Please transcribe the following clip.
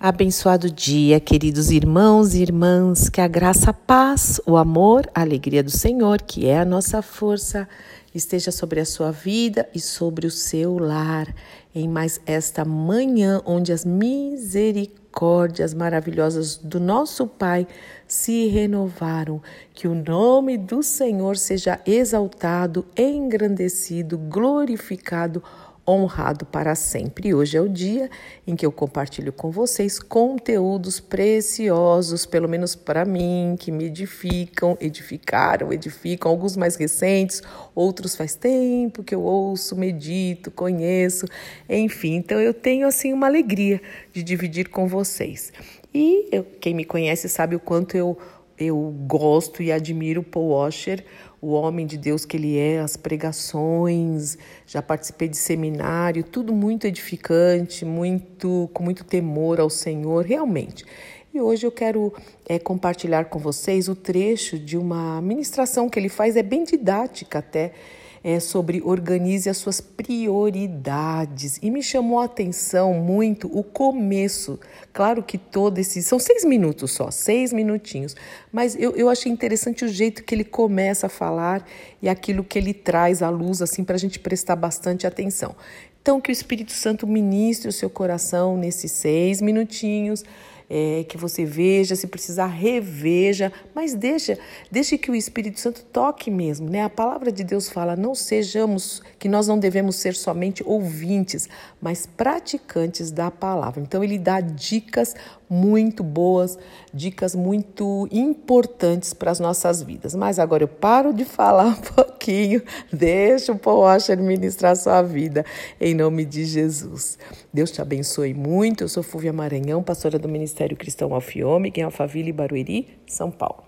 Abençoado dia, queridos irmãos e irmãs, que a graça, a paz, o amor, a alegria do Senhor, que é a nossa força, esteja sobre a sua vida e sobre o seu lar, em mais esta manhã onde as misericórdias maravilhosas do nosso Pai se renovaram. Que o nome do Senhor seja exaltado, engrandecido, glorificado honrado para sempre. Hoje é o dia em que eu compartilho com vocês conteúdos preciosos, pelo menos para mim, que me edificam, edificaram, edificam, alguns mais recentes, outros faz tempo que eu ouço, medito, conheço, enfim. Então eu tenho assim uma alegria de dividir com vocês. E eu, quem me conhece sabe o quanto eu eu gosto e admiro Paul Washer, o homem de Deus que ele é, as pregações, já participei de seminário, tudo muito edificante, muito com muito temor ao Senhor, realmente. E hoje eu quero é, compartilhar com vocês o trecho de uma ministração que ele faz, é bem didática até, é, sobre organize as suas prioridades. E me chamou a atenção muito o começo. Claro que todo esse. São seis minutos só, seis minutinhos. Mas eu, eu achei interessante o jeito que ele começa a falar e aquilo que ele traz à luz, assim, para a gente prestar bastante atenção. Então, que o Espírito Santo ministre o seu coração nesses seis minutinhos é, que você veja, se precisar reveja, mas deixa, deixe que o Espírito Santo toque mesmo, né? A palavra de Deus fala: não sejamos, que nós não devemos ser somente ouvintes, mas praticantes da palavra. Então ele dá dicas muito boas, dicas muito importantes para as nossas vidas. Mas agora eu paro de falar pouquinho, deixa o Paul Washer ministrar sua vida, em nome de Jesus. Deus te abençoe muito. Eu sou Fúvia Maranhão, pastora do Ministério Cristão Alfiômega, em Alphaville, Barueri, São Paulo.